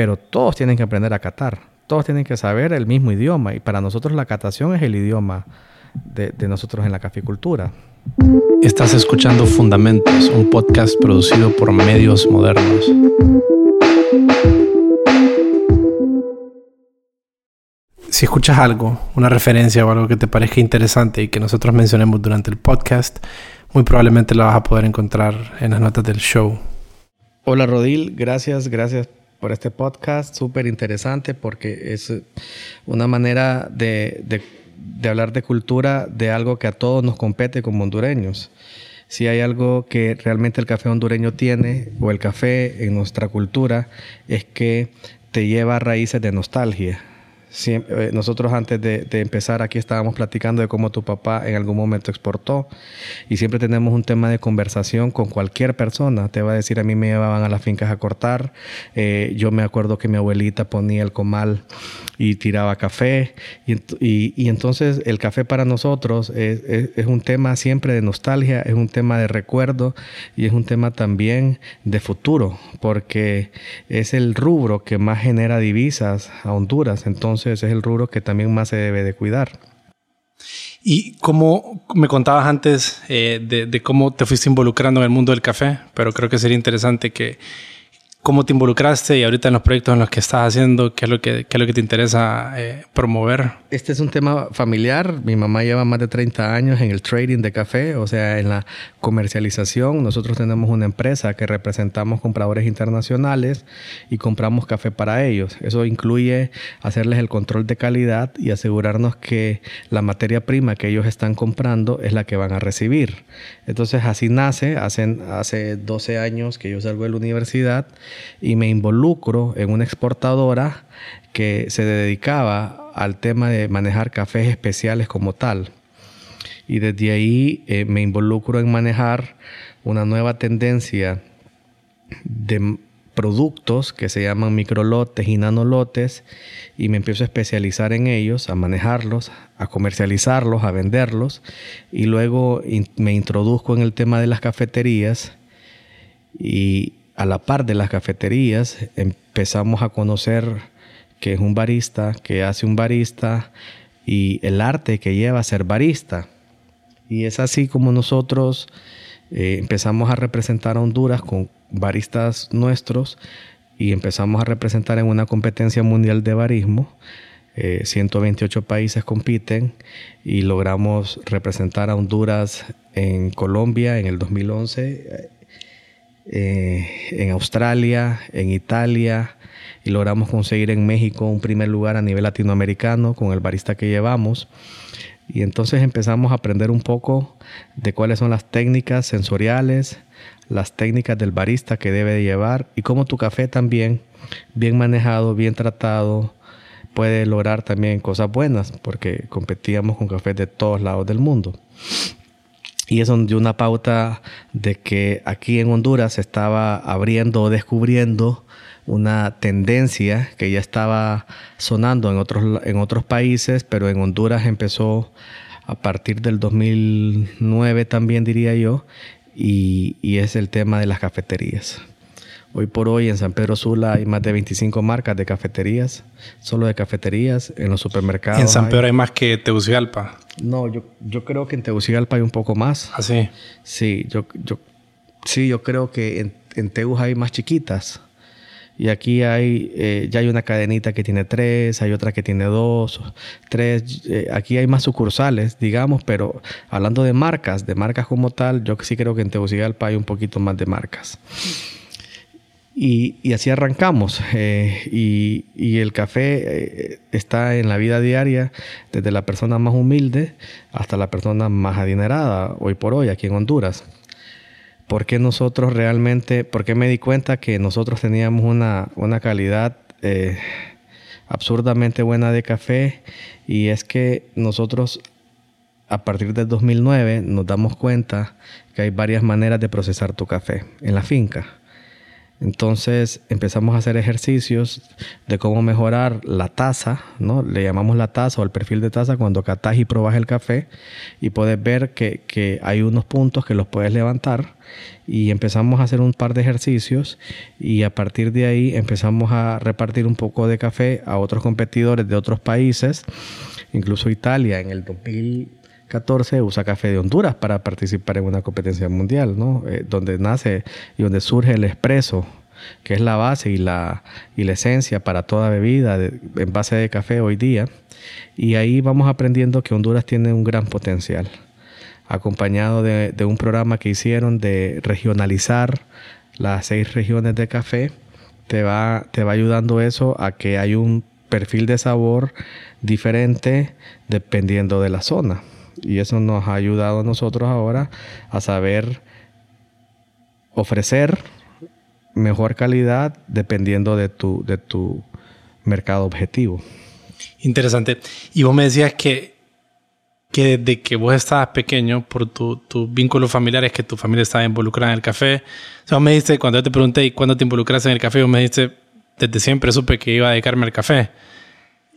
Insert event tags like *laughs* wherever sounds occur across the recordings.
pero todos tienen que aprender a catar, todos tienen que saber el mismo idioma y para nosotros la catación es el idioma de, de nosotros en la caficultura. Estás escuchando Fundamentos, un podcast producido por Medios Modernos. Si escuchas algo, una referencia o algo que te parezca interesante y que nosotros mencionemos durante el podcast, muy probablemente lo vas a poder encontrar en las notas del show. Hola Rodil, gracias, gracias por este podcast, súper interesante porque es una manera de, de, de, hablar de cultura de algo que a todos nos compete como hondureños. Si hay algo que realmente el café hondureño tiene, o el café en nuestra cultura, es que te lleva a raíces de nostalgia eh, nosotros antes de, empezar aquí estábamos platicando de cómo tu papá en algún momento exportó y siempre tenemos un tema de conversación con cualquier persona. Te va a decir, a mí me llevaban a las fincas a cortar, eh, yo me acuerdo que mi abuelita ponía el comal y tiraba café y, entonces el café para nosotros es, es un tema siempre de nostalgia, es un tema de recuerdo y es un tema también de futuro porque es el rubro que más genera divisas a Honduras. Entonces, entonces es el rubro que también más se debe de cuidar. Y como me contabas antes eh, de, de, cómo te fuiste involucrando en el mundo del café, pero creo que sería interesante que, cómo te involucraste y ahorita en los proyectos en los que estás haciendo, qué es lo que, qué es lo que te interesa eh, promover. Este es un tema familiar. Mi mamá lleva más de 30 años en el trading de café, o sea, en la comercialización. Nosotros tenemos una empresa que representamos compradores internacionales y compramos café para ellos. Eso incluye hacerles el control de calidad y asegurarnos que la materia prima que ellos están comprando es la que van a recibir. Entonces así nace, hace, hace 12 años que yo salgo de la universidad y me involucro en una exportadora que se dedicaba al tema de manejar cafés especiales como tal. Y desde ahí eh, me involucro en manejar una nueva tendencia de productos que se llaman microlotes y nanolotes y me empiezo a especializar en ellos, a manejarlos, a comercializarlos, a venderlos y luego me introduzco en el tema de las cafeterías y a la par de las cafeterías empezamos a conocer que es un barista, que hace un barista y el arte que lleva a ser barista. Y es así como nosotros eh, empezamos a representar a Honduras con baristas nuestros y empezamos a representar en una competencia mundial de barismo. 128 eh, países compiten y logramos representar a Honduras en Colombia en el 2011 eh, en Australia, en Italia, y logramos conseguir en México un primer lugar a nivel latinoamericano con el barista que llevamos. Y entonces empezamos a aprender un poco de cuáles son las técnicas sensoriales, las técnicas del barista que debe llevar y cómo tu café también, bien manejado, bien tratado, puede lograr también cosas buenas, porque competíamos con cafés de todos lados del mundo. Y eso dio una pauta de que aquí en Honduras se estaba abriendo o descubriendo una tendencia que ya estaba sonando en otros, en otros países, pero en Honduras empezó a partir del 2009 también diría yo, y, y es el tema de las cafeterías. Hoy por hoy en San Pedro Sula hay más de 25 marcas de cafeterías, solo de cafeterías, en los supermercados. ¿En San Pedro hay, más que Tegucigalpa? No, yo, yo creo que en Tegucigalpa hay un poco más. ¿Ah, sí? Sí, yo, yo, sí, yo creo que en, en Tegus hay más chiquitas. Y aquí hay, eh, ya hay una cadenita que tiene tres, hay otra que tiene dos, tres. Eh, aquí hay más sucursales, digamos, pero hablando de marcas, de marcas como tal, yo sí creo que en Tegucigalpa hay un poquito más de marcas. Y, así arrancamos. Eh, y, el café eh, está en la vida diaria desde la persona más humilde hasta la persona más adinerada hoy por hoy aquí en Honduras. ¿Por qué nosotros realmente, por qué me di cuenta que nosotros teníamos una, una calidad eh, absurdamente buena de café? Y es que nosotros a partir del 2009 nos damos cuenta que hay varias maneras de procesar tu café en la finca Entonces empezamos a hacer ejercicios de cómo mejorar la taza, ¿no? Le llamamos la taza o el perfil de taza cuando catás y probas el café y puedes ver que, que hay unos puntos que los puedes levantar y empezamos a hacer un par de ejercicios y a partir de ahí empezamos a repartir un poco de café a otros competidores de otros países, incluso Italia en el 2014 usa café de Honduras para participar en una competencia mundial, ¿no? Eh, donde nace y donde surge el espresso, que es la base y la, y la esencia para toda bebida en base de café hoy día. Y ahí vamos aprendiendo que Honduras tiene un gran potencial acompañado de, un programa que hicieron de regionalizar las seis regiones de café, te va, te va ayudando eso a que hay un perfil de sabor diferente dependiendo de la zona. Y eso nos ha ayudado a nosotros ahora a saber ofrecer mejor calidad dependiendo de tu, de tu mercado objetivo. Interesante. Y vos me decías que que desde que vos estabas pequeño, por tus tu vínculos familiares, que tu familia estaba involucrada en el café. O sea, vos me dijiste, cuando yo te pregunté, ¿y cuándo te involucraste en el café? Vos me dijiste, desde siempre supe que iba a dedicarme al café.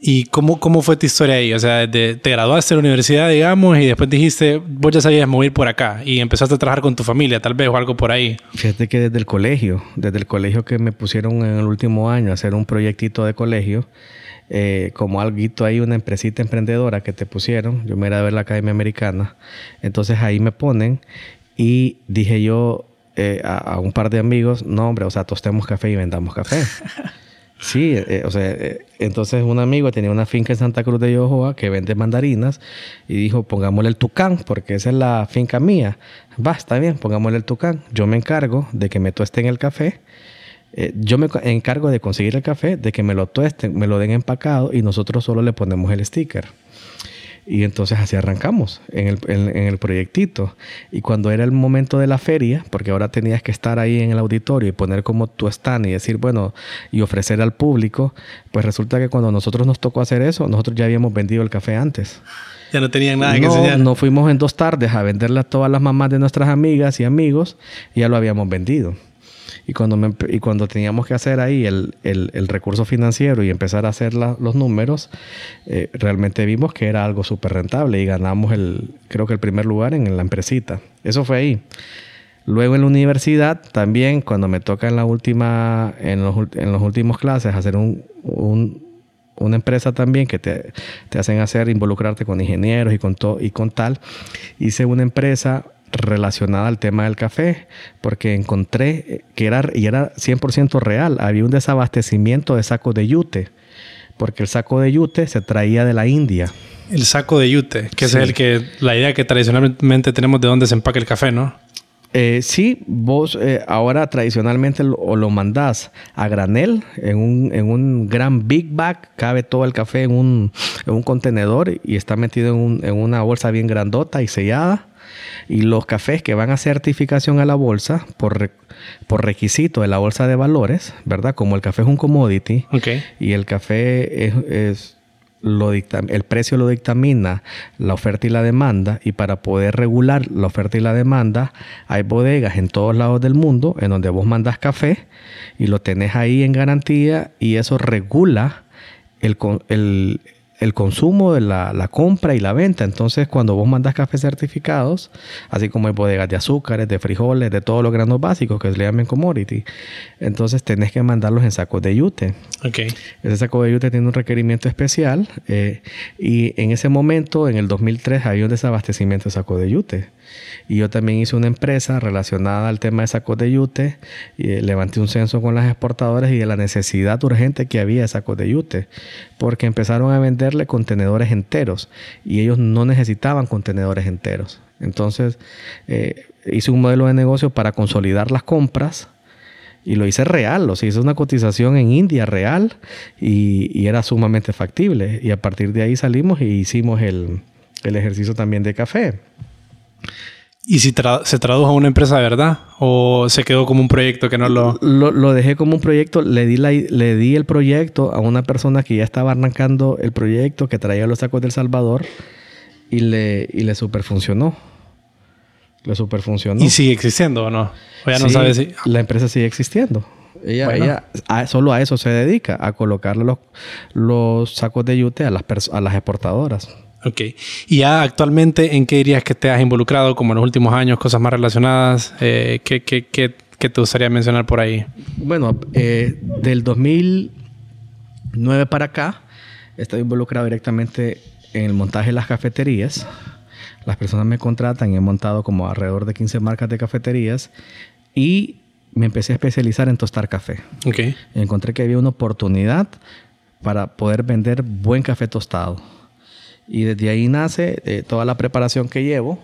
¿Y cómo, cómo fue tu historia ahí? O sea, te graduaste de la universidad, digamos, y después dijiste, vos ya sabías mover por acá y empezaste a trabajar con tu familia, tal vez, o algo por ahí. Fíjate que desde el colegio, desde el colegio que me pusieron en el último año a hacer un proyectito de colegio, eh, como algo ahí, una empresita emprendedora que te pusieron. Yo me era a ver la Academia Americana. Entonces ahí me ponen y dije yo eh, a, un par de amigos, no hombre, o sea, tostemos café y vendamos café. *laughs* Sí, eh, o sea, entonces un amigo tenía una finca en Santa Cruz de Yojoa que vende mandarinas y dijo, pongámosle el tucán, porque esa es la finca mía. Va, está bien, pongámosle el tucán. Yo me encargo de que me tuesten el café eh, yo me encargo de conseguir el café, de que me lo tuesten, me lo den empacado y nosotros solo le ponemos el sticker. Y entonces así arrancamos en el, en, el, proyectito. Y cuando era el momento de la feria, porque ahora tenías que estar ahí en el auditorio y poner como tu stand y decir, bueno, y ofrecer al público, pues resulta que cuando nosotros nos tocó hacer eso, nosotros ya habíamos vendido el café antes. Ya no tenían nada que no, enseñar. No fuimos en dos tardes a venderle a todas las mamás de nuestras amigas y amigos y ya lo habíamos vendido. Y cuando, y cuando teníamos que hacer ahí el, el, recurso financiero y empezar a hacer los números, eh, realmente vimos que era algo súper rentable y ganamos el, creo que el primer lugar en la empresita. Eso fue ahí. Luego en la universidad también, cuando me toca en la última, en los, en los últimos clases hacer un, un, una empresa también que te, te, hacen hacer involucrarte con ingenieros y con, todo y con tal, hice una empresa relacionada al tema del café, porque encontré que era, y era 100% real, había un desabastecimiento de sacos de yute, porque el saco de yute se traía de la India. El saco de yute, que es el que, la idea que tradicionalmente tenemos de dónde se empaca el café, ¿no? Eh, sí, vos eh, ahora tradicionalmente lo, lo mandás a granel en un, en un, gran big bag, cabe todo el café en un, en un contenedor y está metido en, un, en, una bolsa bien grandota y sellada. Y los cafés que van a certificación a la bolsa por, por requisito de la bolsa de valores, ¿verdad? Como el café es un commodity y el café es, lo el precio lo dictamina la oferta y la demanda y para poder regular la oferta y la demanda hay bodegas en todos lados del mundo en donde vos mandas café y lo tenés ahí en garantía y eso regula el, el, el consumo de la, compra y la venta. Entonces, cuando vos mandas cafés certificados, así como hay bodegas de azúcares, de frijoles, de todos los granos básicos que se le llaman commodity, entonces tenés que mandarlos en sacos de yute. Okay. Ese saco de yute tiene un requerimiento especial eh, y en ese momento, en el 2003, había un desabastecimiento de sacos de yute. Y yo también hice una empresa relacionada al tema de sacos de yute y eh, levanté un censo con las exportadoras y de la necesidad urgente que había de sacos de yute, porque empezaron a venderle contenedores enteros y ellos no necesitaban contenedores enteros. Entonces eh, hice un modelo de negocio para consolidar las compras y lo hice real, o sea, hice una cotización en India real y, era sumamente factible. Y a partir de ahí salimos y hicimos el, el ejercicio también de café. ¿Y si se tradujo a una empresa de verdad? ¿O se quedó como un proyecto que no lo...? Lo, dejé como un proyecto. Le di, le di el proyecto a una persona que ya estaba arrancando el proyecto, que traía los sacos del Salvador, y le, y le super funcionó. Le super funcionó. ¿Y sigue existiendo o no? ¿O ya no sabes si...? La empresa sigue existiendo. Ella, ella solo a eso se dedica, a colocarle los, los sacos de yute a las, a las exportadoras. Ok. ¿Y ya actualmente en qué dirías que te has involucrado, como en los últimos años, cosas más relacionadas? Eh, ¿qué, qué, qué, qué, te gustaría mencionar por ahí? Bueno, eh, del 2009 para acá, estoy involucrado directamente en el montaje de las cafeterías. Las personas me contratan y he montado como alrededor de 15 marcas de cafeterías y me empecé a especializar en tostar café. Okay. Encontré que había una oportunidad para poder vender buen café tostado. Y desde ahí nace eh, toda la preparación que llevo.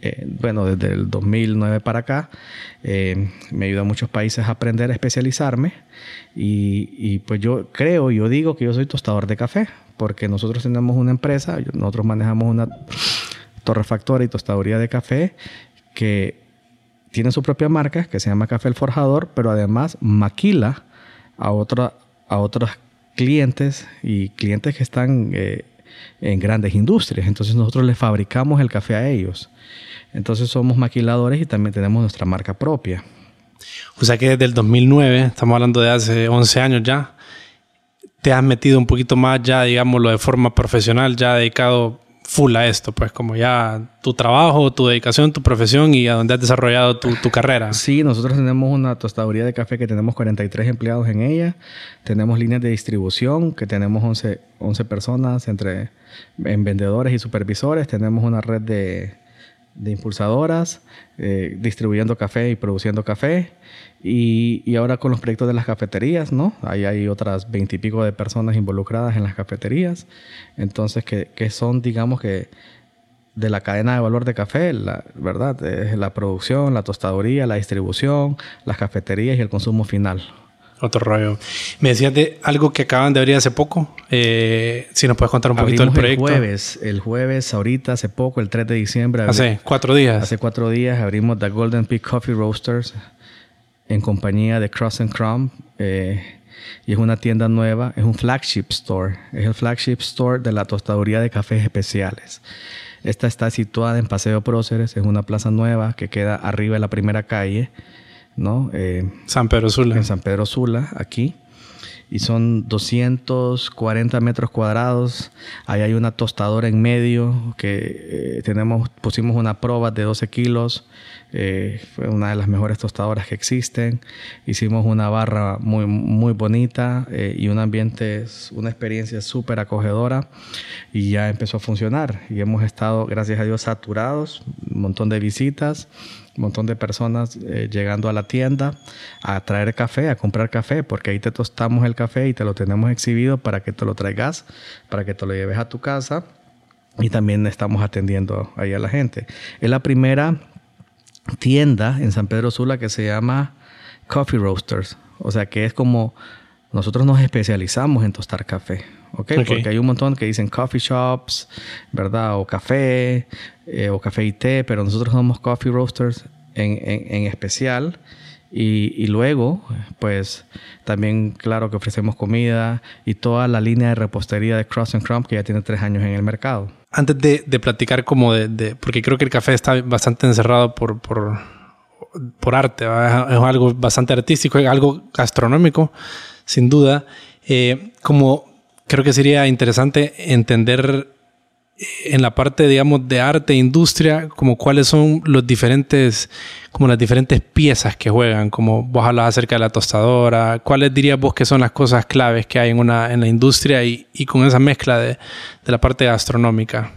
Eh, bueno, desde el 2009 para acá, eh, me ayuda a muchos países a aprender a especializarme. Y, y, pues yo creo, yo digo que yo soy tostador de café, porque nosotros tenemos una empresa, nosotros manejamos una torrefactora y tostaduría de café que tiene su propia marca que se llama Café El Forjador, pero además maquila a, otra, a otros clientes y clientes que están eh, en grandes industrias. Entonces nosotros les fabricamos el café a ellos. Entonces somos maquiladores y también tenemos nuestra marca propia. O sea que desde el 2009, estamos hablando de hace 11 años ya, te has metido un poquito más ya, digámoslo, de forma profesional, ya dedicado full a esto, pues como ya tu trabajo, tu dedicación, tu profesión y a donde has desarrollado tu, tu, carrera. Sí, nosotros tenemos una tostaduría de café que tenemos 43 empleados en ella, tenemos líneas de distribución que tenemos 11, 11 personas entre en vendedores y supervisores, tenemos una red de, de impulsadoras eh, distribuyendo café y produciendo café. Y, y, ahora con los proyectos de las cafeterías, ¿no? Ahí hay otras veintipico de personas involucradas en las cafeterías. Entonces, que, que, son, digamos que, de la cadena de valor de café, la, ¿verdad? Es la producción, la tostaduría, la distribución, las cafeterías y el consumo final. Otro rollo. Me decías de algo que acaban de abrir hace poco. Eh, si nos puedes contar un poquito del proyecto. El jueves, el jueves, ahorita, hace poco, el 3 de diciembre. Hace cuatro días. Hace cuatro días abrimos The Golden Peak Coffee Roasters en compañía de Cross and Crumb. Eh, y es una tienda nueva, es un flagship store. Es el flagship store de la tostaduría de cafés especiales. Esta está situada en Paseo Próceres, es una plaza nueva que queda arriba de la primera calle. ¿no? Eh, San Pedro Sula. En San Pedro Sula, aquí. Y son 240 metros cuadrados. Ahí hay una tostadora en medio que eh, tenemos, pusimos una prueba de 12 kilos. Eh, fue una de las mejores tostadoras que existen. Hicimos una barra muy, muy bonita eh, y un ambiente, una experiencia súper acogedora. Y ya empezó a funcionar. Y hemos estado, gracias a Dios, saturados. Un montón de visitas un montón de personas eh, llegando a la tienda a traer café, a comprar café, porque ahí te tostamos el café y te lo tenemos exhibido para que te lo traigas, para que te lo lleves a tu casa. Y también estamos atendiendo ahí a la gente. Es la primera tienda en San Pedro Sula que se llama Coffee Roasters. O sea que es como nosotros nos especializamos en tostar café. ¿okay? Porque hay un montón que dicen coffee shops, ¿verdad? O café, eh, o café y té, pero nosotros somos coffee roasters en, en, especial. Y, y, luego, pues también, claro que ofrecemos comida y toda la línea de repostería de Cross and Crumb que ya tiene tres años en el mercado. Antes de, de platicar como de, de, porque creo que el café está bastante encerrado por, por, por arte, es algo bastante artístico, es algo gastronómico, sin duda. Eh, como creo que sería interesante entender en la parte, digamos, de arte e industria, como cuáles son los diferentes, como las diferentes piezas que juegan, como vos hablas acerca de la tostadora, cuáles dirías vos que son las cosas claves que hay en, una, en la industria y, y con esa mezcla de, de la parte gastronómica.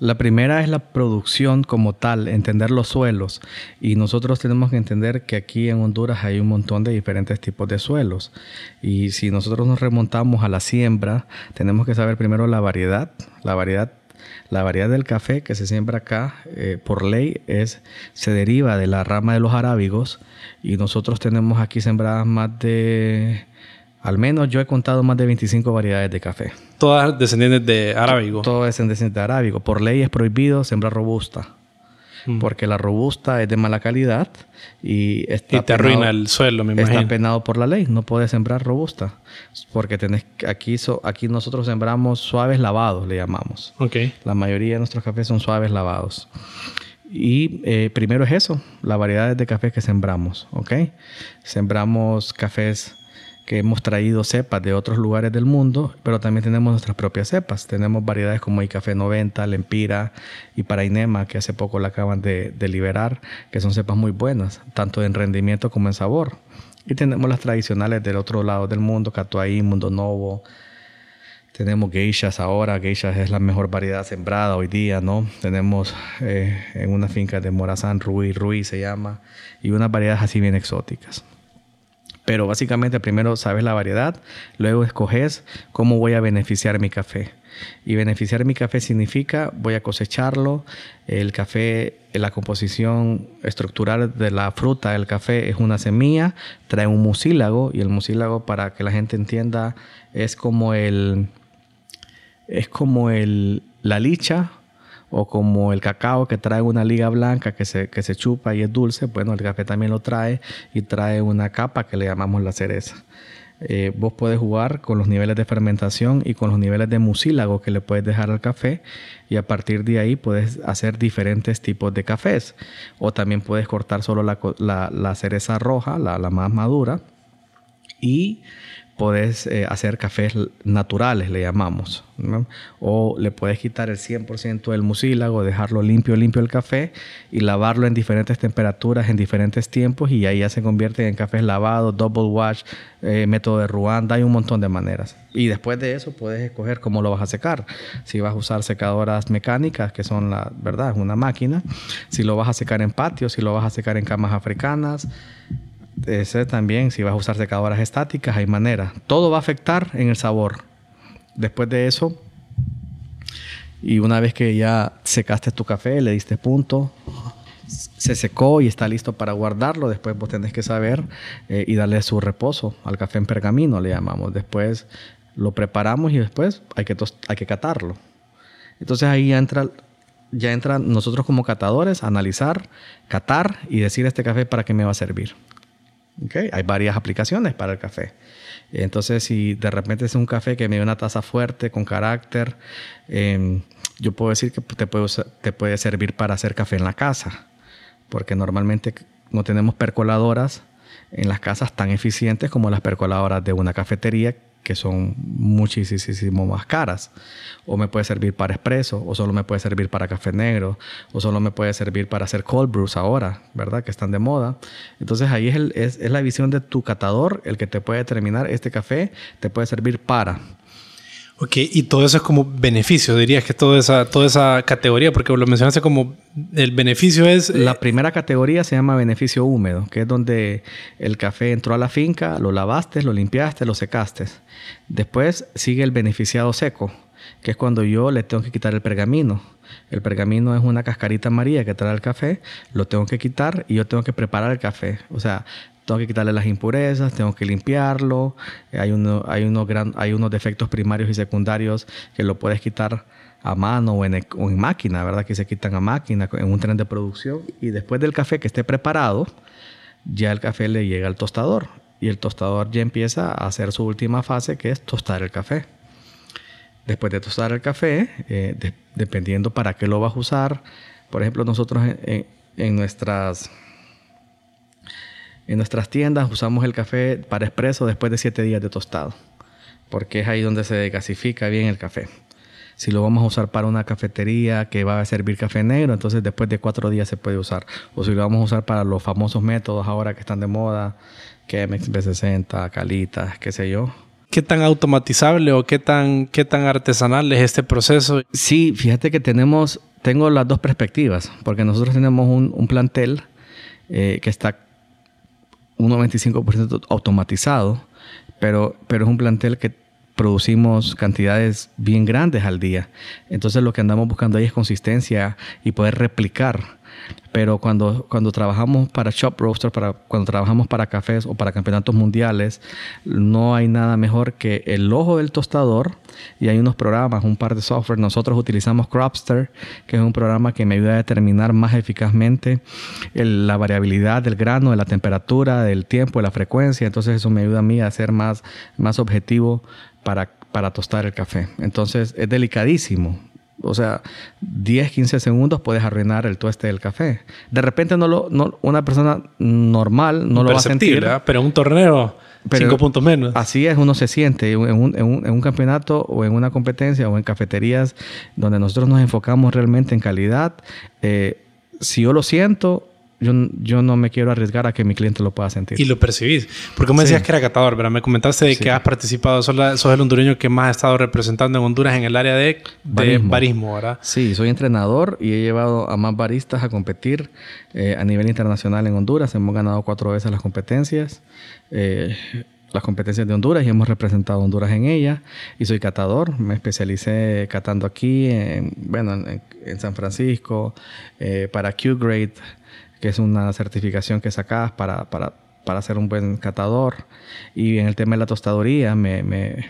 La primera es la producción como tal, entender los suelos. Y nosotros tenemos que entender que aquí en Honduras hay un montón de diferentes tipos de suelos. Y si nosotros nos remontamos a la siembra, tenemos que saber primero la variedad. La variedad, la variedad del café que se siembra acá, eh, por ley, es, se deriva de la rama de los arábigos. Y nosotros tenemos aquí sembradas más de al menos yo he contado más de 25 variedades de café. Todas descendientes de arábigo. Todas descendientes de arábigo. Por ley es prohibido sembrar robusta. Mm. Porque la robusta es de mala calidad y está y te arruina el suelo, me imagino. Está penado por la ley. No puedes sembrar robusta. Porque tenés, aquí, aquí nosotros sembramos suaves lavados, le llamamos. Okay. La mayoría de nuestros cafés son suaves lavados. Y eh, primero es eso, las variedades de café que sembramos, ¿ok? Sembramos cafés que hemos traído cepas de otros lugares del mundo, pero también tenemos nuestras propias cepas. Tenemos variedades como Café 90, Lempira y Parainema, que hace poco la acaban de, liberar, que son cepas muy buenas, tanto en rendimiento como en sabor. Y tenemos las tradicionales del otro lado del mundo, Catuaí, Mundo Novo, tenemos geishas ahora, geishas es la mejor variedad sembrada hoy día, ¿no? Tenemos eh, en una finca de Morazán, Rui, Rui se llama, y unas variedades así bien exóticas. Pero básicamente primero sabes la variedad, luego escoges cómo voy a beneficiar mi café. Y beneficiar mi café significa voy a cosecharlo. El café, la composición estructural de la fruta del café es una semilla, trae un mucílago y el mucílago para que la gente entienda es como el es como el, la licha o como el cacao que trae una liga blanca que se, que se chupa y es dulce, bueno, el café también lo trae y trae una capa que le llamamos la cereza. Eh, vos puedes jugar con los niveles de fermentación y con los niveles de mucílago que le puedes dejar al café y a partir de ahí puedes hacer diferentes tipos de cafés o también puedes cortar solo la, la, cereza roja, la, la más madura y puedes eh, hacer cafés naturales, le llamamos. O le puedes quitar el 100% del mucílago, dejarlo limpio, limpio el café y lavarlo en diferentes temperaturas, en diferentes tiempos y ahí ya se convierte en cafés lavados, double wash, eh, método de Ruanda, hay un montón de maneras. Y después de eso puedes escoger cómo lo vas a secar. Si vas a usar secadoras mecánicas, que son la verdad, es una máquina. Si lo vas a secar en patio, si lo vas a secar en camas africanas ese también, si vas a usar secadoras estáticas, hay manera. Todo va a afectar en el sabor. Después de eso, y una vez que ya secaste tu café, le diste punto, se secó y está listo para guardarlo, después vos tenés que saber eh, y darle su reposo al café en pergamino, le llamamos. Después lo preparamos y después hay que, hay que catarlo. Entonces ahí entra, ya entra nosotros como catadores, analizar, catar y decir este café para qué me va a servir. Hay varias aplicaciones para el café. Entonces, si de repente es un café que me da una taza fuerte, con carácter, em, yo puedo decir que te te puede servir para hacer café en la casa, porque normalmente no tenemos percoladoras en las casas tan eficientes como las percoladoras de una cafetería que son muchísimo más caras. O me puede servir para espresso, o solo me puede servir para café negro, o solo me puede servir para hacer cold brews ahora, ¿verdad? Que están de moda. Entonces ahí es, es, es la visión de tu catador el que te puede determinar este café te puede servir para. Ok, y todo eso es como beneficio, dirías que toda esa, toda esa categoría, porque lo mencionaste como el beneficio es... Eh, la primera categoría se llama beneficio húmedo, que es donde el café entró a la finca, lo lavaste, lo limpiaste, lo secaste. Después sigue el beneficiado seco, que es cuando yo le tengo que quitar el pergamino. El pergamino es una cascarita amarilla que trae el café, lo tengo que quitar y yo tengo que preparar el café. O sea, tengo que quitarle las impurezas, tengo que limpiarlo, hay, uno, hay, gran, hay unos defectos primarios y secundarios que lo puedes quitar a mano o en, en, máquina, ¿verdad? Que se quitan a máquina en un tren de producción y después del café que esté preparado, ya el café le llega al tostador y el tostador ya empieza a hacer su última fase que es tostar el café. Después de tostar el café, eh, dependiendo para qué lo vas a usar, por ejemplo, nosotros en nuestras en nuestras tiendas usamos el café para expreso después de 7 días de tostado, porque es ahí donde se gasifica bien el café. Si lo vamos a usar para una cafetería que va a servir café negro, entonces después de 4 días se puede usar. O si lo vamos a usar para los famosos métodos ahora que están de moda, Chemex B60, Calitas, qué sé yo. ¿Qué tan automatizable o qué tan, qué tan artesanal es este proceso? Sí, fíjate que tenemos, tengo las dos perspectivas, porque nosotros tenemos un, plantel eh, que está un 95% automatizado, pero, pero es un plantel que producimos cantidades bien grandes al día. Entonces lo que andamos buscando ahí es consistencia y poder replicar pero cuando, cuando trabajamos para shop roaster, para, cuando trabajamos para cafés o para campeonatos mundiales, no hay nada mejor que el ojo del tostador y hay unos programas, un par de software. Nosotros utilizamos Cropster, que es un programa que me ayuda a determinar más eficazmente la variabilidad del grano, de la temperatura, del tiempo, de la frecuencia. Entonces eso me ayuda a mí a ser más, más objetivo para, para tostar el café. Entonces es delicadísimo O sea, 10, 15 segundos puedes arruinar el tueste del café. De repente no lo, no, una persona normal no lo va a sentir. ¿eh? Pero en un torneo, cinco puntos menos. Así es, uno se siente en un, en, un, en un, campeonato o en una competencia o en cafeterías donde nosotros nos enfocamos realmente en calidad. Eh, si yo lo siento, yo, yo, no me quiero arriesgar a que mi cliente lo pueda sentir. Y lo percibís. Porque me decías que era catador, pero me comentaste de que has participado, sos, sos, el hondureño que más ha estado representando en Honduras en el área de, de barismo. ¿verdad? Sí, soy entrenador y he llevado a más baristas a competir eh, a nivel internacional en Honduras. Hemos ganado cuatro veces las competencias. Eh, las competencias de Honduras y hemos representado a Honduras en ellas. Y soy catador, me especialicé catando aquí, en, bueno, en, en San Francisco, eh, para Q-Grade, que es una certificación que sacas para, para, para ser un buen catador. Y en el tema de la tostaduría, me, me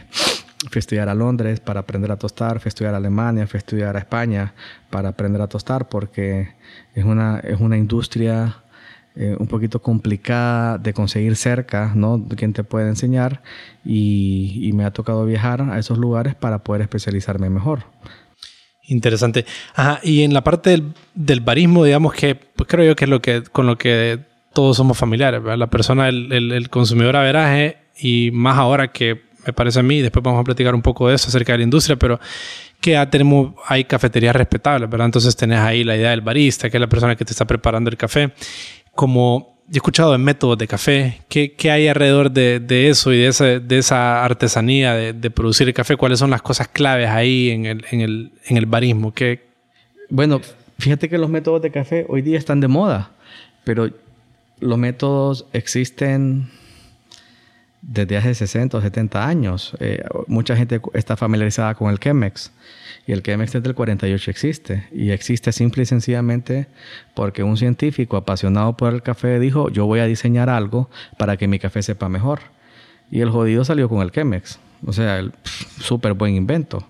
fui a estudiar a Londres para aprender a tostar, fui a estudiar a Alemania, fui a estudiar a España para aprender a tostar, porque es una, es una industria eh, un poquito complicada de conseguir cerca, ¿no? Quien te puede enseñar y, me ha tocado viajar a esos lugares para poder especializarme mejor. Interesante. Ajá, y en la parte del, del barismo, digamos que, pues creo yo que es lo que, con lo que todos somos familiares, ¿verdad? La persona, el, el, el consumidor a veraje y más ahora que me parece a mí, después vamos a platicar un poco de eso acerca de la industria, pero que ya tenemos, hay cafeterías respetables, ¿verdad? Entonces tenés ahí la idea del barista, que es la persona que te está preparando el café. Como he escuchado en métodos de café, ¿qué, qué hay alrededor de, de, eso y de esa, de esa artesanía de, de, producir el café? ¿Cuáles son las cosas claves ahí en el, en el, en el barismo? ¿Qué? Bueno, fíjate que los métodos de café hoy día están de moda, pero los métodos existen desde hace 60 o 70 años. Eh, mucha gente está familiarizada con el Chemex. Y el Chemex desde el 48 existe. Y existe simple y sencillamente porque un científico apasionado por el café dijo, yo voy a diseñar algo para que mi café sepa mejor. Y el jodido salió con el Chemex. O sea, súper buen invento.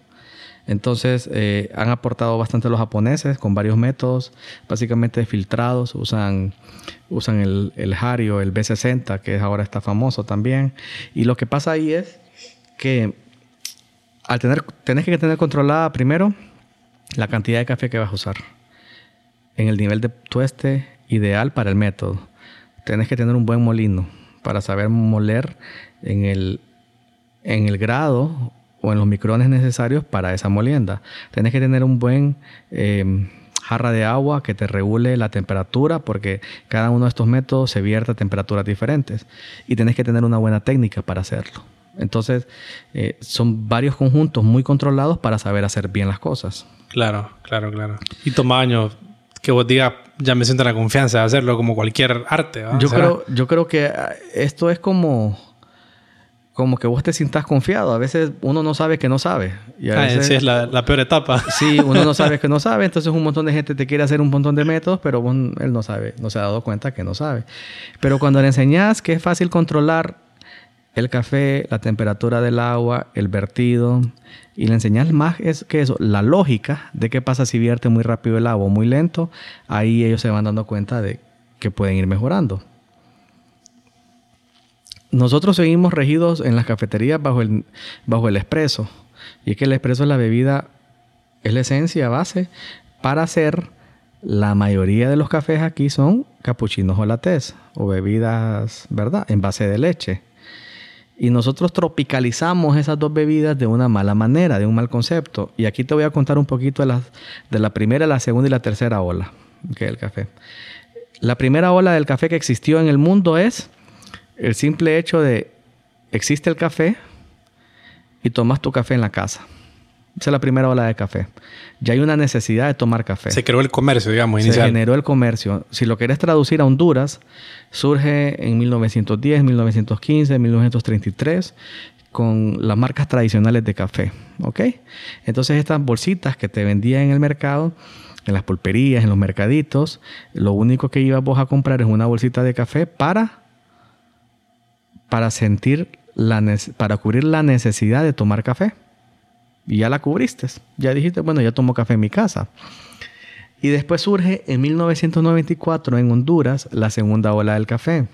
Entonces, eh, han aportado bastante los japoneses con varios métodos, básicamente filtrados. Usan, usan el, el Hario, el B60, que ahora está famoso también. Y lo que pasa ahí es que al tener, tenés que tener controlada primero la cantidad de café que vas a usar en el nivel de tueste ideal para el método. Tenés que tener un buen molino para saber moler en el, en el grado o en los micrones necesarios para esa molienda. Tenés que tener un buen eh, jarra de agua que te regule la temperatura porque cada uno de estos métodos se vierte a temperaturas diferentes y tenés que tener una buena técnica para hacerlo. Entonces, eh, son varios conjuntos muy controlados para saber hacer bien las cosas. Claro, claro, claro. Y toma años que vos digas, ya me siento la confianza de hacerlo como cualquier arte. Yo creo, yo creo que esto es como, como que vos te sientas confiado. A veces uno no sabe que no sabe. Y a veces, sí, es la, la, peor etapa. Sí, uno no sabe *laughs* que no sabe. Entonces un montón de gente te quiere hacer un montón de métodos, pero vos, él no sabe, no se ha dado cuenta que no sabe. Pero cuando le enseñas que es fácil controlar el café, la temperatura del agua, el vertido. Y le enseñas más es que eso, la lógica de qué pasa si vierte muy rápido el agua o muy lento. Ahí ellos se van dando cuenta de que pueden ir mejorando. Nosotros seguimos regidos en las cafeterías bajo el, bajo el expreso. Y es que el expreso es la bebida, es la esencia base para hacer la mayoría de los cafés aquí son capuchinos o latés o bebidas, ¿verdad? En base de leche. Y nosotros tropicalizamos esas dos bebidas de una mala manera, de un mal concepto. Y aquí te voy a contar un poquito de la, de la primera, la segunda y la tercera ola que del café. La primera ola del café que existió en el mundo es el simple hecho de existe el café y tomas tu café en la casa. Esa es la primera ola de café. Ya hay una necesidad de tomar café. Se creó el comercio, digamos, inicial. Se generó el comercio. Si lo querés traducir a Honduras, surge en 1910, 1915, 1933 con las marcas tradicionales de café. ¿Ok? Entonces estas bolsitas que te vendían en el mercado, en las pulperías, en los mercaditos, lo único que ibas vos a comprar es una bolsita de café para, para sentir la, para cubrir la necesidad de tomar café. Y ya la cubriste. Ya dijiste, bueno, ya tomo café en mi casa. Y después surge en 1994 en Honduras la segunda ola del café.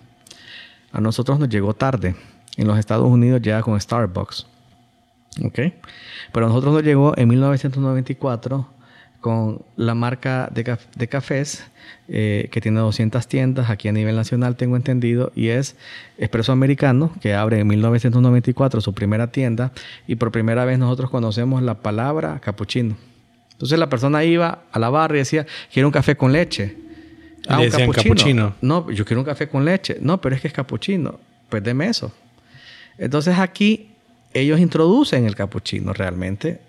A nosotros nos llegó tarde. En los Estados Unidos llega con Starbucks. ¿Ok? Pero a nosotros nos llegó en 1994 con la marca de, cafés eh, que tiene 200 tiendas aquí a nivel nacional, tengo entendido, y es Expreso Americano, que abre en 1994 su primera tienda y por primera vez nosotros conocemos la palabra capuchino. Entonces la persona iba a la barra y decía, quiero un café con leche. Ah, un capuchino. No, yo quiero un café con leche. No, pero es que es capuchino. Pues deme eso. Entonces aquí ellos introducen el capuchino realmente,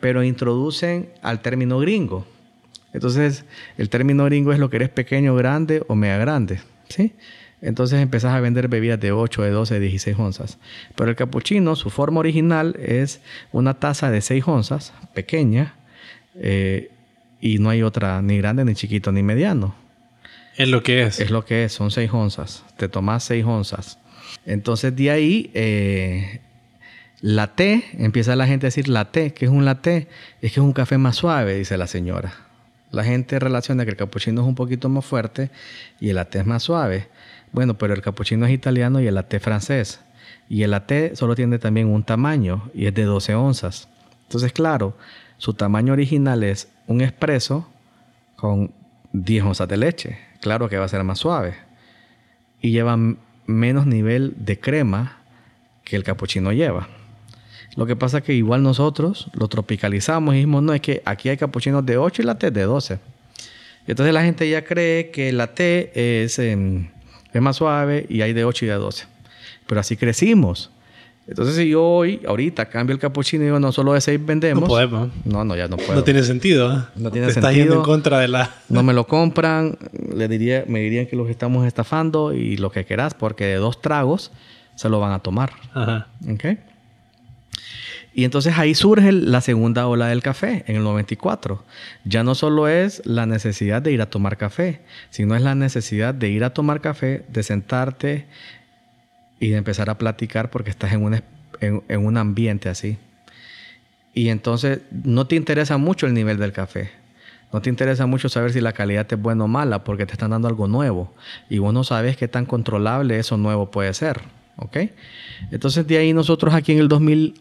pero introducen al término gringo. Entonces, el término gringo es lo que eres pequeño, grande o mega grande, ¿sí? Entonces empezás a vender bebidas de 8, de 12, de 16 onzas. Pero el capuchino, su forma original es una taza de 6 onzas, pequeña, eh, y no hay otra ni grande, ni chiquito, ni mediano. Es lo que es. Es lo que es, son 6 onzas. Te tomas 6 onzas. Entonces de ahí eh, Latte, empieza la gente a decir latte, ¿qué es un latte? Es que es un café más suave, dice la señora. La gente relaciona que el capuchino es un poquito más fuerte y el latte es más suave. Bueno, pero el capuchino es italiano y el latte francés. Y el latte solo tiene también un tamaño y es de 12 onzas. Entonces, claro, su tamaño original es un espresso con 10 onzas de leche. Claro que va a ser más suave. Y lleva menos nivel de crema que el capuchino lleva. Lo que pasa es que igual nosotros lo tropicalizamos y dijimos, no, es que aquí hay capuchinos de 8 y latte de 12. Y entonces la gente ya cree que el latte es, em, es más suave y hay de 8 y de 12. Pero así crecimos. Entonces, si yo hoy, ahorita, cambio el capuchino y digo, no, solo de 6 vendemos. No podemos. No, no, ya no puedo. No tiene sentido. ¿eh? No tiene Te sentido. Estás yendo en contra de la... no me lo compran. Le diría, me dirían que los estamos estafando y lo que quieras, porque de dos tragos se lo van a tomar. Ajá. ¿Ok? Y entonces ahí surge la segunda ola del café, en el 94. Ya no solo es la necesidad de ir a tomar café, sino es la necesidad de ir a tomar café, de sentarte y de empezar a platicar porque estás en un, en, un ambiente así. Y entonces no te interesa mucho el nivel del café. No te interesa mucho saber si la calidad es buena o mala porque te están dando algo nuevo. Y vos no sabes qué tan controlable eso nuevo puede ser. Entonces de ahí nosotros aquí en el 2000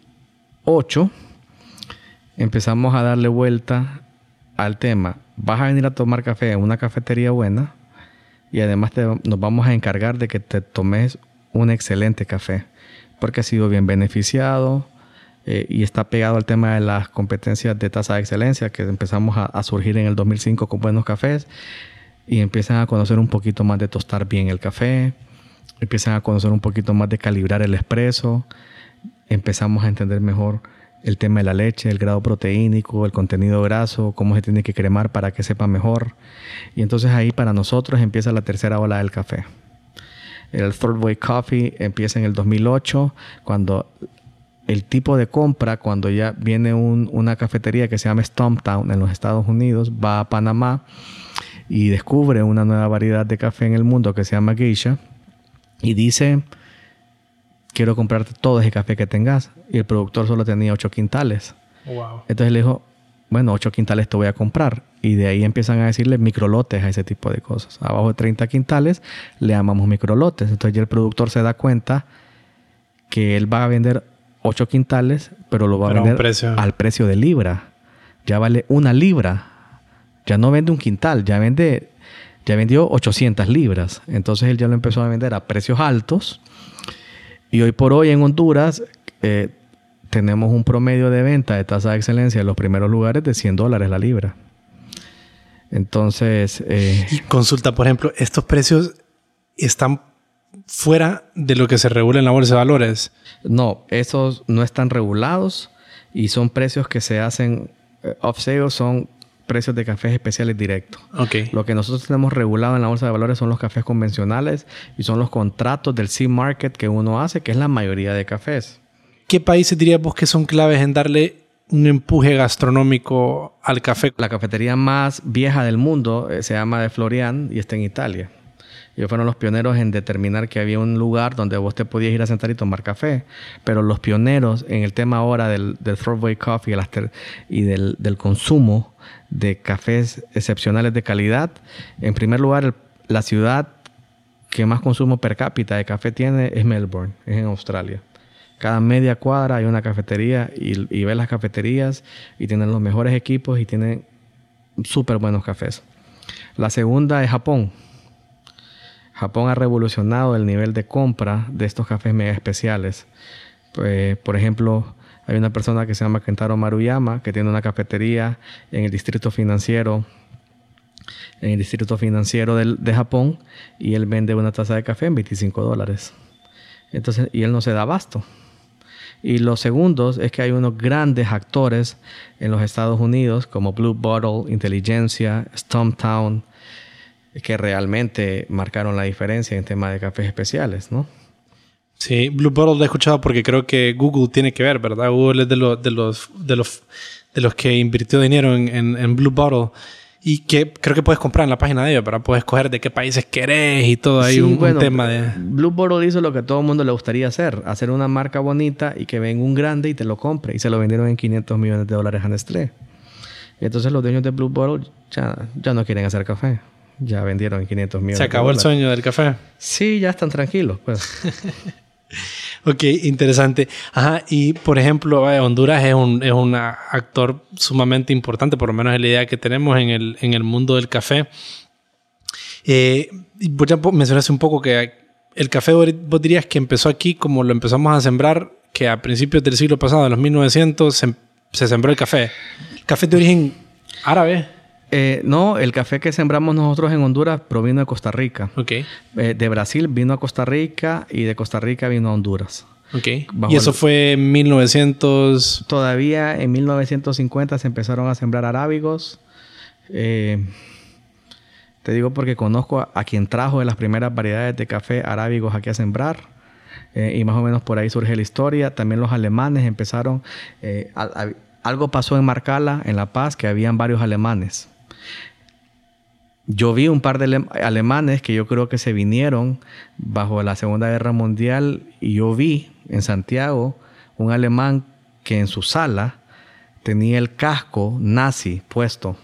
8 empezamos a darle vuelta al tema. Vas a venir a tomar café en una cafetería buena y además nos vamos a encargar de que te tomes un excelente café porque ha sido bien beneficiado eh, y está pegado al tema de las competencias de tasa de excelencia que empezamos a, a, surgir en el 2005 con buenos cafés y empiezan a conocer un poquito más de tostar bien el café, empiezan a conocer un poquito más de calibrar el espresso empezamos a entender mejor el tema de la leche, el grado proteínico, el contenido graso, cómo se tiene que cremar para que sepa mejor. Y entonces ahí para nosotros empieza la tercera ola del café. El Third Way Coffee empieza en el 2008, cuando el tipo de compra, cuando ya viene una cafetería que se llama Stumptown en los Estados Unidos, va a Panamá y descubre una nueva variedad de café en el mundo que se llama Geisha y dice quiero comprarte todo ese café que tengas. Y el productor solo tenía ocho quintales. Entonces le dijo, bueno, ocho quintales te voy a comprar. Y de ahí empiezan a decirle microlotes a ese tipo de cosas. Abajo de 30 quintales le llamamos microlotes. Entonces ya el productor se da cuenta que él va a vender ocho quintales, pero lo va a vender al precio de libra. Ya vale una libra. Ya no vende un quintal, ya vende, ya vendió 800 libras. Entonces él ya lo empezó a vender a precios altos y hoy por hoy en Honduras eh, tenemos un promedio de venta de tasa de excelencia en los primeros lugares de 100 dólares la libra. Entonces... Eh, consulta, por ejemplo, ¿estos precios están fuera de lo que se regula en la bolsa de valores? No, esos no están regulados y son precios que se hacen eh, off sale, son precios de cafés especiales directos. Okay. Lo que nosotros tenemos regulado en la bolsa de valores son los cafés convencionales y son los contratos del sea market que uno hace, que es la mayoría de cafés. ¿Qué países dirías vos que son claves en darle un empuje gastronómico al café? La cafetería más vieja del mundo eh, se llama de Florian y está en Italia. Ellos fueron los pioneros en determinar que había un lugar donde vos te podías ir a sentar y tomar café. Pero los pioneros en el tema ahora del, del Throwaway Coffee y del, del, consumo de cafés excepcionales de calidad, en primer lugar, la ciudad que más consumo per cápita de café tiene es Melbourne, es en Australia. Cada media cuadra hay una cafetería y, y ves las cafeterías y tienen los mejores equipos y tienen súper buenos cafés. La segunda es Japón. Japón ha revolucionado el nivel de compra de estos cafés mega especiales. Pues, por ejemplo, hay una persona que se llama Kentaro Maruyama que tiene una cafetería en el distrito financiero en el distrito financiero de Japón y él vende una taza de café en 25 dólares. Entonces, y él no se da abasto. Y los segundos es que hay unos grandes actores en los Estados Unidos como Blue Bottle, Inteligencia, Stumptown, que realmente marcaron la diferencia en tema de cafés especiales, ¿no? Sí, Blue Bottle lo he escuchado porque creo que Google tiene que ver, ¿verdad? Google es de, los, de, los, de, los, de los que invirtió dinero en, en Blue Bottle y que creo que puedes comprar en la página de ellos para poder escoger de qué países querés y todo ahí un, tema de... Blue Bottle hizo lo que a todo el mundo le gustaría hacer, hacer una marca bonita y que venga un grande y te lo compre. Y se lo vendieron en 500 millones de dólares a Nestlé. Y entonces los dueños de Blue Bottle ya, ya no quieren hacer café. Ya vendieron en 500 millones. Se acabó el sueño del café. Sí, ya están tranquilos, pues. *laughs* *laughs* Ok, interesante. Ajá, y por ejemplo, Honduras es un, es un actor sumamente importante, por lo menos es la idea que tenemos en el, en el mundo del café. Eh, ya mencionaste un poco que el café, vos dirías que empezó aquí como lo empezamos a sembrar, que a principios del siglo pasado, en los 1900, se, se sembró el café. El café de origen árabe. Eh, no, el café que sembramos nosotros en Honduras provino de Costa Rica. Eh, de Brasil vino a Costa Rica y de Costa Rica vino a Honduras. ¿Y eso fue en 1900? Todavía en 1950 se empezaron a sembrar arábigos. Eh, te digo porque conozco a, quien trajo de las primeras variedades de café arábigos aquí a sembrar. y más o menos por ahí surge la historia. También los alemanes empezaron... algo pasó en Marcala, en La Paz, que habían varios alemanes. Yo vi un par de alemanes que yo creo que se vinieron bajo la Segunda Guerra Mundial y yo vi en Santiago un alemán que en su sala tenía el casco nazi puesto.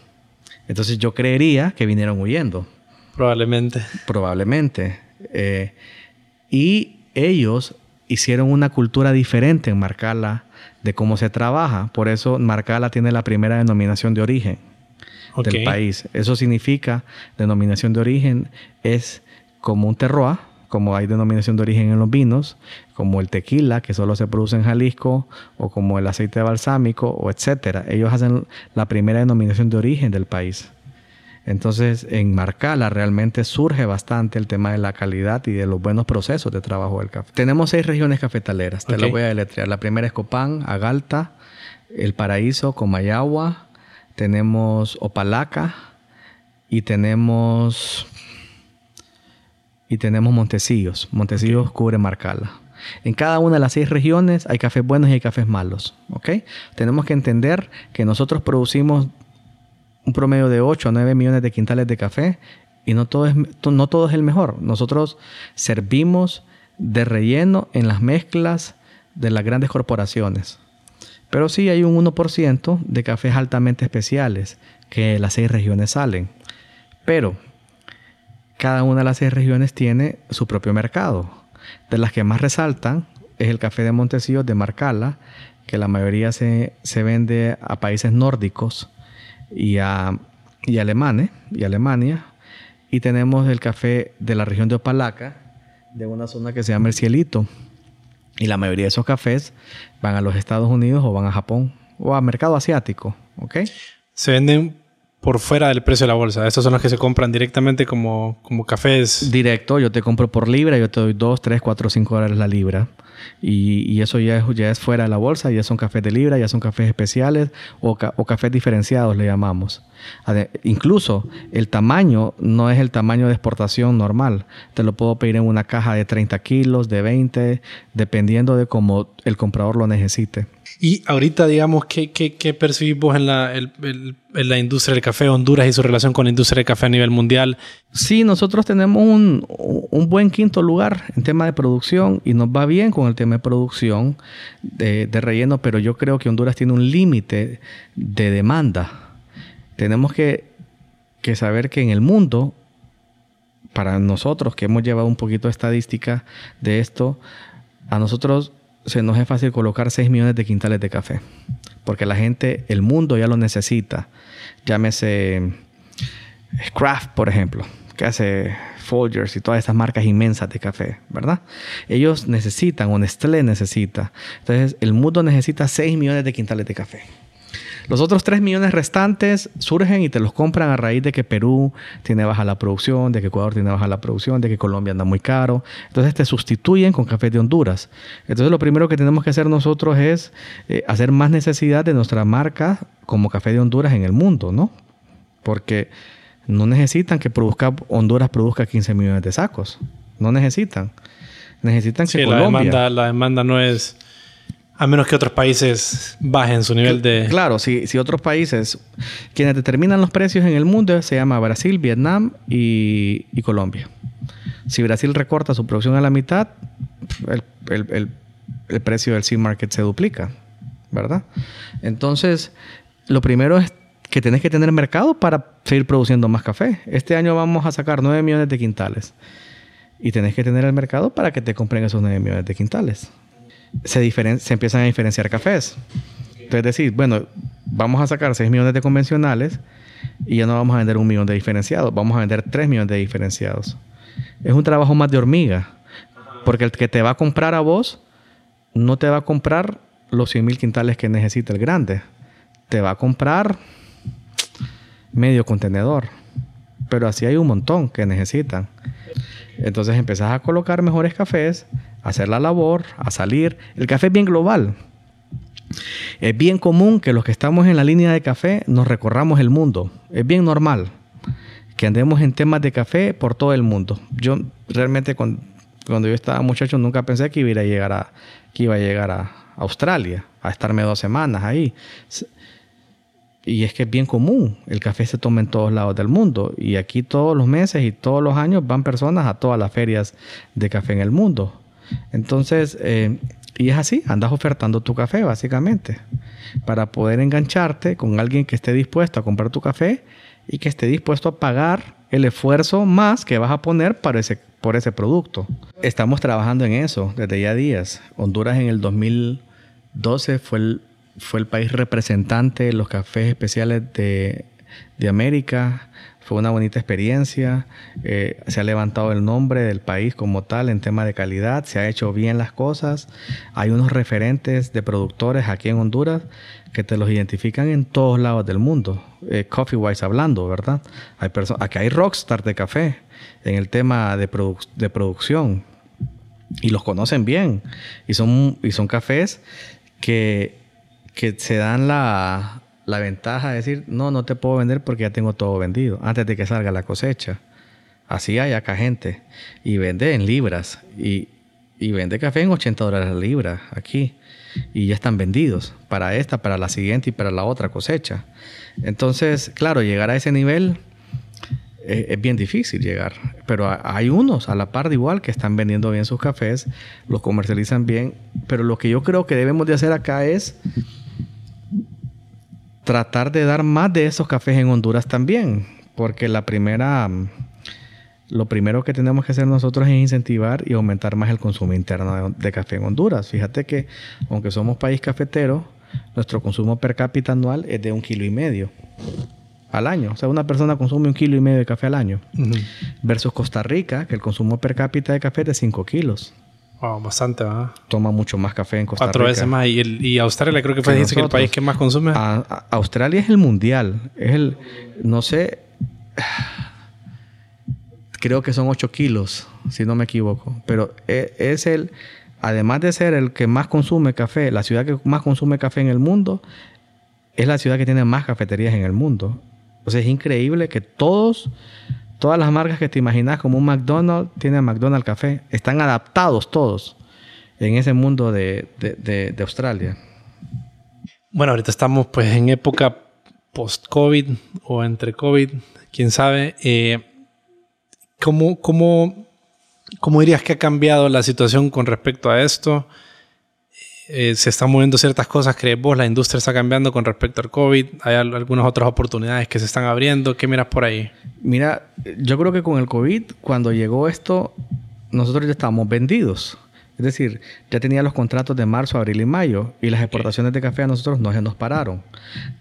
Entonces yo creería que vinieron huyendo. Probablemente. Probablemente. Eh, y ellos hicieron una cultura diferente en Marcala de cómo se trabaja. Por eso Marcala tiene la primera denominación de origen del país. Eso significa denominación de origen es como un terroir, como hay denominación de origen en los vinos, como el tequila que solo se produce en Jalisco o como el aceite balsámico o etcétera. Ellos hacen la primera denominación de origen del país. Entonces, en Marcala realmente surge bastante el tema de la calidad y de los buenos procesos de trabajo del café. Tenemos seis regiones cafetaleras, te las voy a deletrear. La primera es Copán, Agalta, El Paraíso, Comayagua, tenemos Opalaca y tenemos y tenemos Montecillos. Montecillos cubre Marcala. En cada una de las seis regiones hay cafés buenos y hay cafés malos. ¿ok? Tenemos que entender que nosotros producimos un promedio de 8 a 9 millones de quintales de café y no todo, es, no todo es el mejor. Nosotros servimos de relleno en las mezclas de las grandes corporaciones. Pero sí hay un 1% de cafés altamente especiales que las seis regiones salen. Pero cada una de las seis regiones tiene su propio mercado. De las que más resaltan es el café de Montecillos de Marcala, que la mayoría se, vende a países nórdicos y a y alemanes y Alemania. Y tenemos el café de la región de Opalaca, de una zona que se llama El Cielito, y la mayoría de esos cafés van a los Estados Unidos o van a Japón o a mercado asiático, ¿ok? Se venden por fuera del precio de la bolsa. Estos son los que se compran directamente como, como cafés. Directo, yo te compro por libra, yo te doy 2, 3, 4, 5 dólares la libra. Y, eso ya es, ya es fuera de la bolsa, ya son cafés de libra, ya son cafés especiales o, cafés diferenciados, le llamamos. incluso el tamaño no es el tamaño de exportación normal. Te lo puedo pedir en una caja de 30 kilos, de 20, dependiendo de cómo el comprador lo necesite. Y ahorita, digamos, ¿qué, qué, qué percibimos en la, en la industria del café Honduras y su relación con la industria del café a nivel mundial? Sí, nosotros tenemos un, un buen quinto lugar en tema de producción y nos va bien con el tema de producción de, de relleno, pero yo creo que Honduras tiene un límite de demanda. Tenemos que, que saber que en el mundo, para nosotros que hemos llevado un poquito de estadística de esto, a nosotros se nos es fácil colocar 6 millones de quintales de café porque la gente, el mundo ya lo necesita. Llámese Kraft, por ejemplo, que hace Folgers y todas estas marcas inmensas de café, ¿verdad? Ellos necesitan, o Nestlé necesita. Entonces, el mundo necesita 6 millones de quintales de café. Los otros 3 millones restantes surgen y te los compran a raíz de que Perú tiene baja la producción, de que Ecuador tiene baja la producción, de que Colombia anda muy caro. Entonces te sustituyen con café de Honduras. Entonces lo primero que tenemos que hacer nosotros es eh, hacer más necesidad de nuestra marca como café de Honduras en el mundo, ¿no? Porque no necesitan que produzca, Honduras produzca 15 millones de sacos. No necesitan. Necesitan que La demanda, la demanda no es... A menos que otros países bajen su nivel de... Claro, si, si otros países... Quienes determinan los precios en el mundo se llama Brasil, Vietnam y, Colombia. Si Brasil recorta su producción a la mitad, el, el precio del sea market se duplica, ¿verdad? Entonces, lo primero es que tenés que tener mercado para seguir produciendo más café. Este año vamos a sacar 9 millones de quintales. Y tenés que tener el mercado para que te compren esos 9 millones de quintales. Se, se empiezan a diferenciar cafés. Entonces decir, bueno, vamos a sacar 6 millones de convencionales y ya no vamos a vender un millón de diferenciados, vamos a vender 3 millones de diferenciados. Es un trabajo más de hormiga, porque el que te va a comprar a vos no te va a comprar los 100 mil quintales que necesita el grande, te va a comprar medio contenedor. Pero así hay un montón que necesitan. Entonces empezás a colocar mejores cafés, hacer la labor, a salir. El café es bien global. Es bien común que los que estamos en la línea de café nos recorramos el mundo. Es bien normal que andemos en temas de café por todo el mundo. Yo realmente cuando, yo estaba muchacho nunca pensé que iba a llegar a, que iba a, llegar a Australia, a estarme dos semanas ahí. Y es que es bien común, el café se toma en todos lados del mundo. Y aquí todos los meses y todos los años van personas a todas las ferias de café en el mundo. Entonces, eh, y es así, andas ofertando tu café básicamente, para poder engancharte con alguien que esté dispuesto a comprar tu café y que esté dispuesto a pagar el esfuerzo más que vas a poner para ese, por ese producto. Estamos trabajando en eso desde ya días. Honduras en el 2012 fue el fue el país representante de los cafés especiales de, América. Fue una bonita experiencia. Eh, se ha levantado el nombre del país como tal en tema de calidad. Se ha hecho bien las cosas. Hay unos referentes de productores aquí en Honduras que te los identifican en todos lados del mundo. Eh, coffee Wise hablando, ¿verdad? Hay aquí hay rockstar de café en el tema de, de producción. Y los conocen bien. Y son, y son cafés que que se dan la, ventaja de decir, no, no te puedo vender porque ya tengo todo vendido, antes de que salga la cosecha. Así hay acá gente. Y vende en libras. Y, vende café en 80 dólares la libra aquí. Y ya están vendidos para esta, para la siguiente y para la otra cosecha. Entonces, claro, llegar a ese nivel es, es bien difícil llegar. Pero hay unos a la par de igual que están vendiendo bien sus cafés, los comercializan bien. Pero lo que yo creo que debemos de hacer acá es tratar de dar más de esos cafés en Honduras también, porque la primera, lo primero que tenemos que hacer nosotros es incentivar y aumentar más el consumo interno de, café en Honduras. Fíjate que aunque somos país cafetero, nuestro consumo per cápita anual es de un kilo y medio al año. O sea, una persona consume un kilo y medio de café al año. Versus Costa Rica, que el consumo per cápita de café es de 5 kilos. Wow, bastante, ¿verdad? Toma mucho más café en Costa Cuatro Rica. veces más. Y, y Australia creo que fue que el país que más consume. Australia es el mundial. Es el, no sé, *sighs* creo que son 8 kilos, si no me equivoco. Pero e, es el, además de ser el que más consume café, la ciudad que más consume café en el mundo, es la ciudad que tiene más cafeterías en el mundo. O sea, es increíble que todos Todas las marcas que te imaginas como un McDonald's tienen McDonald's Café. Están adaptados todos en ese mundo de, Australia. Bueno, ahorita estamos pues en época post-COVID o entre COVID, quién sabe. Eh, ¿cómo, cómo, ¿Cómo dirías que ha cambiado la situación con respecto a esto? Eh, se están moviendo ciertas cosas, ¿crees vos? La industria está cambiando con respecto al COVID. Hay algunas otras oportunidades que se están abriendo. ¿Qué miras por ahí? Mira, yo creo que con el COVID, cuando llegó esto, nosotros ya estábamos vendidos. Es decir, ya tenía los contratos de marzo, abril y mayo y las exportaciones de café a nosotros no se nos pararon.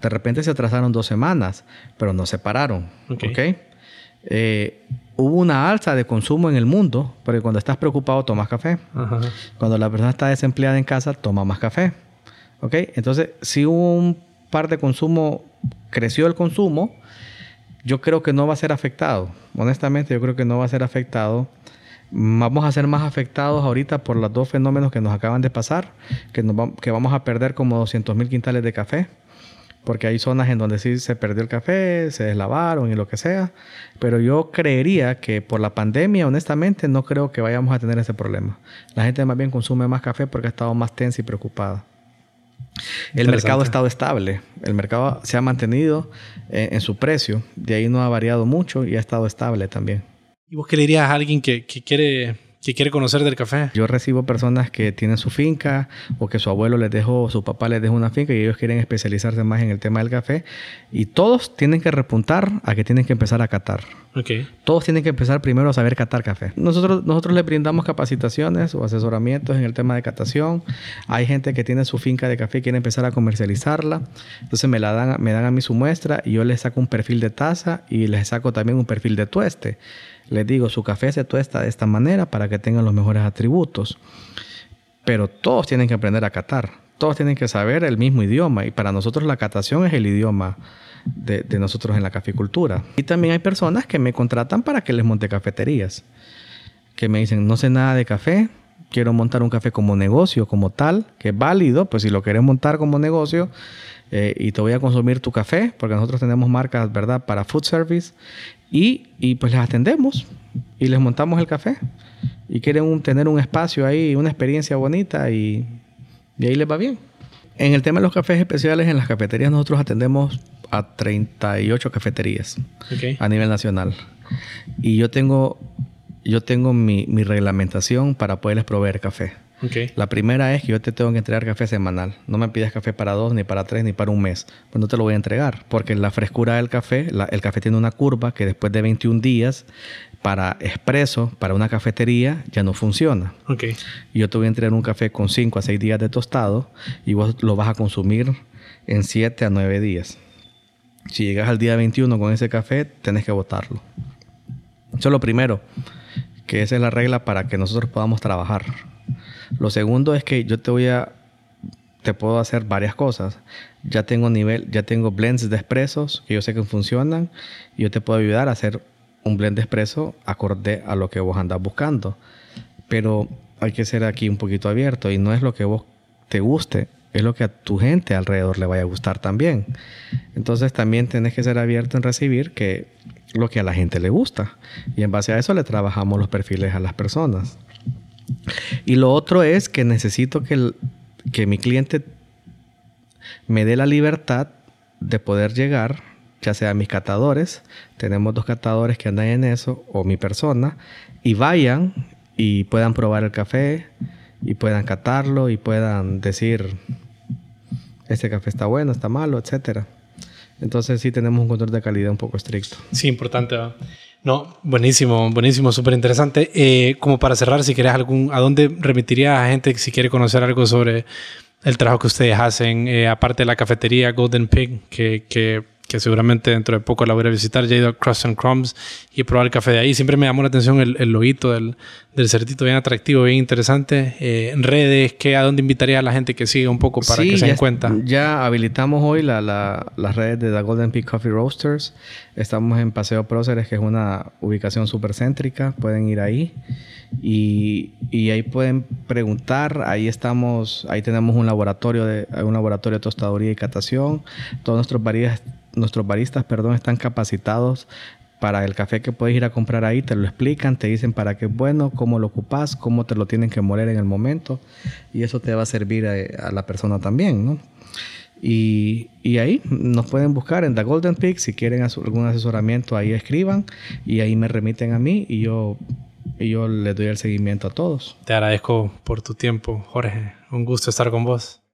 De repente se atrasaron dos semanas, pero no se pararon. ¿ok? Eh, hubo una alza de consumo en el mundo, porque cuando estás preocupado tomas café. Cuando la persona está desempleada en casa, toma más café. ¿Ok? Entonces, si hubo un par de consumo, creció el consumo, yo creo que no va a ser afectado. Honestamente, yo creo que no va a ser afectado. Vamos a ser más afectados ahorita por los dos fenómenos que nos acaban de pasar, que, nos que vamos a perder como 200 mil quintales de café porque hay zonas en donde sí se perdió el café, se deslavaron y lo que sea, pero yo creería que por la pandemia, honestamente, no creo que vayamos a tener ese problema. La gente más bien consume más café porque ha estado más tensa y preocupada. El mercado ha estado estable, el mercado se ha mantenido en, su precio, de ahí no ha variado mucho y ha estado estable también. ¿Y vos qué le dirías a alguien que, que quiere que quiere conocer del café. Yo recibo personas que tienen su finca o que su abuelo les dejó, su papá les dejó una finca y ellos quieren especializarse más en el tema del café. Y todos tienen que repuntar a que tienen que empezar a catar. Okay. Todos tienen que empezar primero a saber catar café. Nosotros, nosotros le brindamos capacitaciones o asesoramientos en el tema de catación. Hay gente que tiene su finca de café y quiere empezar a comercializarla. Entonces me, la dan, me dan a mí su muestra y yo les saco un perfil de taza y les saco también un perfil de tueste. Les digo, su café se tuesta de esta manera para que tengan los mejores atributos. Pero todos tienen que aprender a catar. Todos tienen que saber el mismo idioma. Y para nosotros la catación es el idioma de, nosotros en la caficultura. Y también hay personas que me contratan para que les monte cafeterías. Que me dicen, no sé nada de café, quiero montar un café como negocio, como tal, que es válido, pues si lo querés montar como negocio eh, y te voy a consumir tu café, porque nosotros tenemos marcas, ¿verdad?, para food service y, pues les atendemos y les montamos el café. Y quieren tener un espacio ahí, una experiencia bonita y, ahí les va bien. En el tema de los cafés especiales, en las cafeterías nosotros atendemos a 38 cafeterías a nivel nacional. Y yo tengo, yo tengo mi, mi reglamentación para poderles proveer café. La primera es que yo te tengo que entregar café semanal. No me pidas café para dos, ni para tres, ni para un mes. Pues no te lo voy a entregar. Porque la frescura del café, el café tiene una curva que después de 21 días, para expreso, para una cafetería, ya no funciona. Okay. Yo te voy a entregar un café con 5 a 6 días de tostado y vos lo vas a consumir en 7 a 9 días. Si llegas al día 21 con ese café, tenés que botarlo. Eso es lo primero, que esa es la regla para que nosotros podamos trabajar. Lo segundo es que yo te voy a te puedo hacer varias cosas. Ya tengo nivel, ya tengo blends de expresos que yo sé que funcionan y yo te puedo ayudar a hacer un blend de expreso acorde a lo que vos andas buscando. Pero hay que ser aquí un poquito abierto y no es lo que vos te guste, es lo que a tu gente alrededor le vaya a gustar también. Entonces también tenés que ser abierto en recibir que lo que a la gente le gusta y en base a eso le trabajamos los perfiles a las personas. Y lo otro es que necesito que, que mi cliente me dé la libertad de poder llegar, ya sea mis catadores, tenemos dos catadores que andan en eso, o mi persona, y vayan y puedan probar el café, y puedan catarlo, y puedan decir, este café está bueno, está malo, etc. Entonces sí tenemos un control de calidad un poco estricto. Sí, importante. Buenísimo, buenísimo, súper interesante. Eh, como para cerrar, si quieres algún, ¿a dónde remitiría a gente si quiere conocer algo sobre el trabajo que ustedes hacen, eh, aparte de la cafetería Golden Pig, que, que que seguramente dentro de poco la voy a visitar. Ya he ido a Crust and Crumbs y he probado el café de ahí. Siempre me llamó la atención el, el loguito del, del cerdito, bien atractivo, bien interesante. Eh, en redes, ¿qué, ¿a dónde invitaría a la gente que siga un poco para que se den cuenta? Ya habilitamos hoy la, la, las redes de The Golden Peak Coffee Roasters. Estamos en Paseo Próceres, que es una ubicación súper céntrica. Pueden ir ahí. Y, y, ahí pueden preguntar. Ahí estamos, ahí tenemos un laboratorio de un laboratorio de tostaduría y catación. Todos nuestros variedades nuestros baristas, perdón, están capacitados para el café que puedes ir a comprar ahí, te lo explican, te dicen para qué es bueno, cómo lo ocupas, cómo te lo tienen que moler en el momento y eso te va a servir a, la persona también, ¿no? Y, ahí nos pueden buscar en The Golden Peak, si quieren algún asesoramiento ahí escriban y ahí me remiten a mí y yo, y yo les doy el seguimiento a todos. Te agradezco por tu tiempo, Jorge. Un gusto estar con vos.